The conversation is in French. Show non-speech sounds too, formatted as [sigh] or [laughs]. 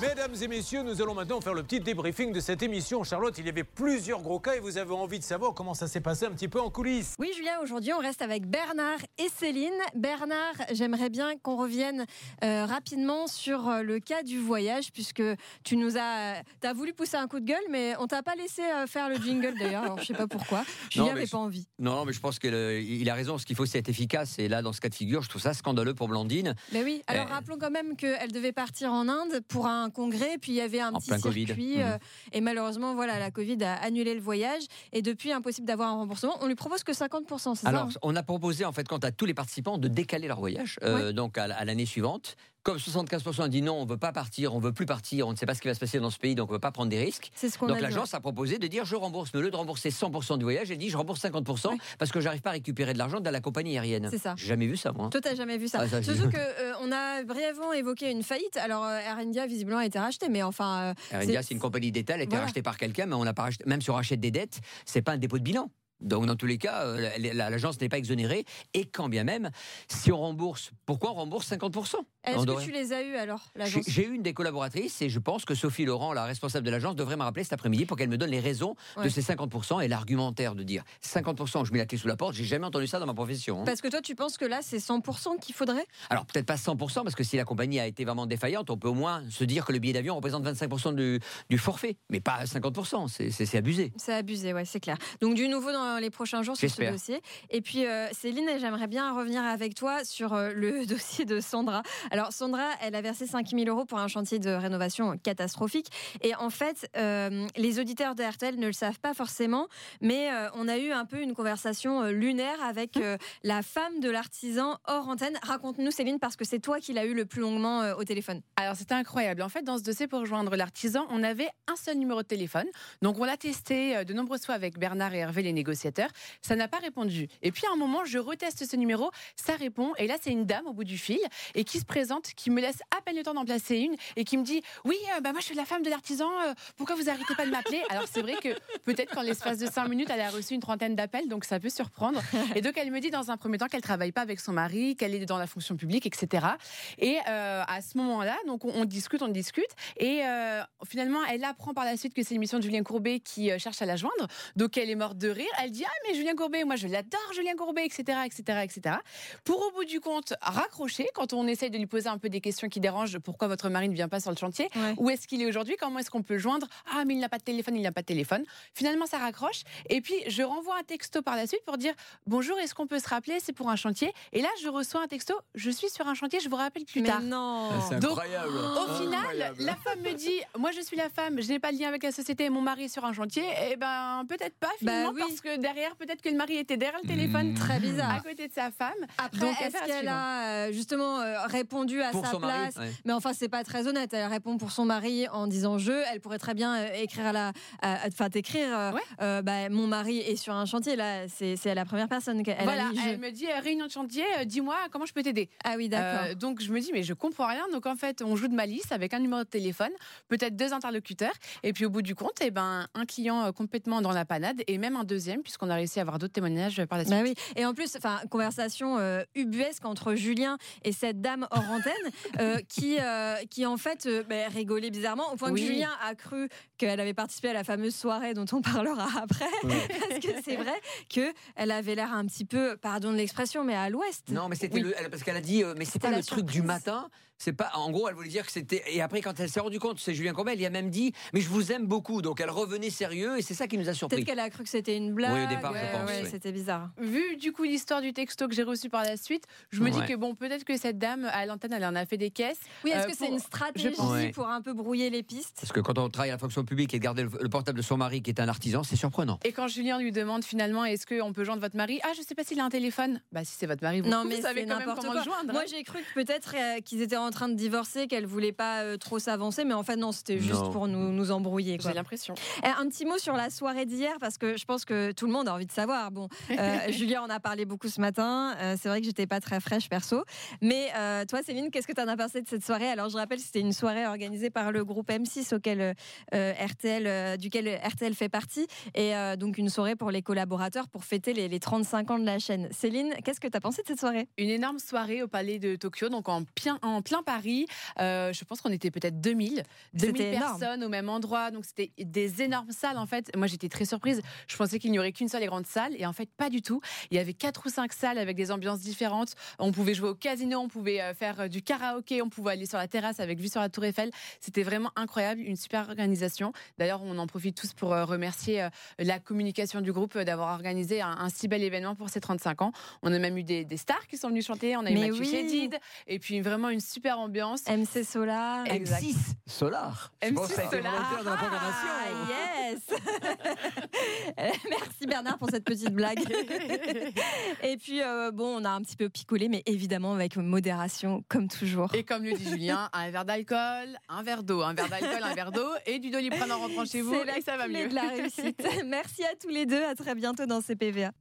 Mesdames et messieurs, nous allons maintenant faire le petit débriefing de cette émission. Charlotte, il y avait plusieurs gros cas et vous avez envie de savoir comment ça s'est passé un petit peu en coulisses. Oui, Julien, aujourd'hui, on reste avec Bernard et Céline. Bernard, j'aimerais bien qu'on revienne euh, rapidement sur euh, le cas du voyage, puisque tu nous as, as voulu pousser un coup de gueule, mais on t'a pas laissé euh, faire le jingle d'ailleurs. Alors, je sais pas pourquoi. [laughs] Julien n'avait pas envie. Non, mais je pense qu'il a raison. Ce qu'il faut, c'est être efficace. Et là, dans ce cas de figure, je trouve ça scandaleux pour Blandine. Mais oui, alors Euh. rappelons quand même qu'elle devait partir en Inde pour un congrès, puis il y avait un En petit Covid. circuit, Mhm. euh, et malheureusement, voilà, la Covid a annulé le voyage, et depuis, impossible d'avoir un remboursement. On lui propose que 50%, c'est ça? Alors, on a proposé, en fait, quant à tous les participants, de décaler leur voyage, euh, donc à, à l'année suivante. Comme 75% a dit non, on ne veut pas partir, on ne veut plus partir, on ne sait pas ce qui va se passer dans ce pays, donc on ne veut pas prendre des risques. Ce a Donc l'agence a proposé de dire je rembourse, mais au lieu de rembourser 100% du voyage, elle dit je rembourse 50% Oui. parce que j'arrive pas à récupérer de l'argent de la compagnie aérienne. C'est ça. J'ai jamais vu ça, moi. Toi, t'as jamais vu ça. Ah, ça, Surtout qu'on a brièvement évoqué une faillite. Alors, euh, Air India, visiblement, a été racheté, mais enfin. euh, Air India, c'est une compagnie d'État, elle a été Voilà. rachetée par quelqu'un, mais on n'a pas racheté, même si on rachète des dettes, c'est pas un dépôt de bilan. Donc, dans tous les cas, euh, la- la- l'agence n'est pas exonérée. Et quand bien même, si on rembourse, pourquoi on rembourse 50% Est-ce que tu les as eus alors, J'ai l'agence? j'ai eu une des collaboratrices et je pense que Sophie Laurent, la responsable de l'agence, devrait me rappeler cet après-midi pour qu'elle me donne les raisons de ces 50% et l'argumentaire de dire 50%, je mets la clé sous la porte. J'ai jamais entendu ça dans ma profession. hein. Parce que toi, tu penses que là, c'est 100% qu'il faudrait? Alors peut-être pas 100% parce que si la compagnie a été vraiment défaillante, on peut au moins se dire que le billet d'avion représente 25% du, du forfait, mais pas 50%. C'est- C'est c'est abusé. C'est abusé, ouais, c'est clair. Donc, du nouveau dans les prochains jours sur ce dossier. Et puis, euh, Céline, j'aimerais bien revenir avec toi sur euh, le [laughs] dossier de Sandra. Alors, Sandra, elle a versé 5 000 euros pour un chantier de rénovation catastrophique. Et en fait, euh, les auditeurs de RTL ne le savent pas forcément, mais euh, on a eu un peu une conversation euh, lunaire avec euh, la femme de l'artisan hors antenne. Raconte-nous, Céline, parce que c'est toi qui l'as eu le plus longuement euh, au téléphone. Alors c'était incroyable. En fait, dans ce dossier pour rejoindre l'artisan, on avait un seul numéro de téléphone. Donc on l'a testé de nombreuses fois avec Bernard et Hervé, les négociateurs. Ça n'a pas répondu. Et puis à un moment, je reteste ce numéro, ça répond. Et là, c'est une dame au bout du fil et qui se présente, qui me laisse à peine le temps d'en placer une et qui me dit Oui, euh, bah, moi je suis la femme de l'artisan, euh, pourquoi vous arrêtez pas de m'appeler? Alors c'est vrai que peut-être qu'en l'espace de cinq minutes, elle a reçu une trentaine d'appels, donc ça peut surprendre. Et donc elle me dit dans un premier temps qu'elle travaille pas avec son mari, qu'elle est dans la fonction publique, etc. Et euh, à ce moment-là, donc on, discute, on discute, et euh, finalement, elle apprend par la suite que c'est l'émission de Julien Courbet qui cherche à la joindre. Donc elle est morte de rire. Dit ah mais Julien Courbet, moi je l'adore Julien Courbet, etc., etc., etc. Pour au bout du compte raccrocher quand on essaye de lui poser un peu des questions qui dérangent. Pourquoi votre mari ne vient pas sur le chantier Ouais. Où est-ce qu'il est aujourd'hui Comment est-ce qu'on peut le joindre Ah mais il n'a pas de téléphone, il n'a pas de téléphone. Finalement, ça raccroche. Et puis je renvoie un texto par la suite pour dire bonjour, est-ce qu'on peut se rappeler C'est pour un chantier? Et là, je reçois un texto. Je suis sur un chantier, je vous rappelle plus Mais tard. non Donc, incroyable. Au final, la femme me dit Moi, je suis la femme, je n'ai pas de lien avec la société, mon mari est sur un chantier. Eh ben, peut-être pas, finalement, Bah oui. parce que derrière, peut-être que le mari était derrière le téléphone. Très bizarre. À côté de sa femme. Après, est-ce qu'elle a euh, justement euh, répondu à Pour sa mari, place ouais. Mais enfin, c'est pas très honnête. Elle répond pour son mari en disant je. Elle pourrait très bien euh, écrire à la, enfin t'écrire. Ouais. bah, mon mari est sur un chantier. Là, c'est c'est la première personne qu'elle voilà, a mis je. elle me dit Réunion de chantier, dis-moi comment je peux t'aider. Ah oui, d'accord. Euh, donc je me dis mais je comprends rien. Donc en fait on joue de malice avec un numéro de téléphone, peut-être deux interlocuteurs, et puis au bout du compte, eh ben un client complètement dans la panade et même un deuxième puisqu'on a réussi à avoir d'autres témoignages par la suite. Bah oui. Et en plus, enfin, conversation euh, ubuesque entre Julien et cette dame hors antenne, euh, qui, euh, qui en fait euh, bah, rigolait bizarrement, au point Oui. que Julien a cru qu'elle avait participé à la fameuse soirée dont on parlera [laughs] après, parce que c'est vrai que elle avait l'air un petit peu, pardon de l'expression, mais à l'ouest. Non, mais c'était Oui. le- parce qu'elle a dit, euh, mais c'est C'était pas le truc du matin. C'est pas, en gros, elle voulait dire que c'était. Et après, quand elle s'est rendue compte, c'est Julien Courbet, elle y a même dit, mais je vous aime beaucoup. Donc elle revenait sérieux et c'est ça qui nous a Peut-être surpris. qu'elle a cru que c'était une blague. Oui, au départ, je ouais, pense, ouais, oui. C'était bizarre. Vu du coup l'histoire du texto que j'ai reçu par la suite, je me Ouais. dis que bon peut-être que cette dame à l'antenne elle en a fait des caisses. Oui, est-ce Euh, que c'est une stratégie pense. Pour un peu brouiller les pistes? Parce que quand on travaille à la fonction publique et de garder le, le portable de son mari qui est un artisan, c'est surprenant. Et quand Julien lui demande finalement est-ce qu'on peut joindre votre mari? Ah je sais pas s'il a un téléphone. Bah si c'est votre mari, vous, Non, vous mais savez c'est quand même n'importe comment quoi. le joindre. Moi, j'ai cru que peut-être euh, qu'ils étaient en train de divorcer, qu'elle voulait pas euh, trop s'avancer, mais en fait, non, c'était juste Non. pour nous, nous embrouiller. J'ai l'impression. Un petit mot sur la soirée d'hier, parce que je pense que tout le monde a envie de savoir. Bon, [laughs] euh, Julien en a parlé beaucoup ce matin. Euh, c'est vrai que j'étais pas très fraîche perso. Mais euh, toi, Céline, qu'est-ce que tu en as pensé de cette soirée? Alors, je rappelle, c'était une soirée organisée par le groupe M6 auquel euh, RTL, duquel RTL fait partie, et donc une soirée pour les collaborateurs pour fêter les, les 35 ans de la chaîne. Céline, qu'est-ce que tu as pensé de cette soirée? Une énorme soirée au palais de Tokyo, donc en plein, en plein plein Paris. Je pense qu'on était peut-être 2000, 2000 personnes au même endroit. Donc c'était des énormes salles en fait. Moi j'étais très surprise. Je pensais qu'il n'y aurait qu'une seule et grande salle et en fait pas du tout. Il y avait quatre ou cinq salles avec des ambiances différentes. On pouvait jouer au casino, on pouvait euh, faire du karaoké, on pouvait aller sur la terrasse avec vue sur la Tour Eiffel. C'était vraiment incroyable, une super organisation. D'ailleurs on en profite tous pour remercier la communication du groupe d'avoir organisé un, si bel événement pour ses 35 ans. On a même eu des, stars qui sont venues chanter. On a eu Mathieu oui. et puis vraiment une super ambiance. MC Solar. M6 Solar. M6 Solar. Ah, yes. [laughs] Merci Bernard pour cette petite blague. [laughs] et puis euh, bon, on a un petit peu picolé, mais évidemment avec modération, comme toujours. Et comme le dit Julien, [laughs] un verre d'alcool, un verre d'eau, un verre d'alcool, un verre d'eau et du doliprane en rentrant chez vous. C'est ça va mieux. de la réussite. [laughs] Merci à tous les deux. À très bientôt dans CPVA.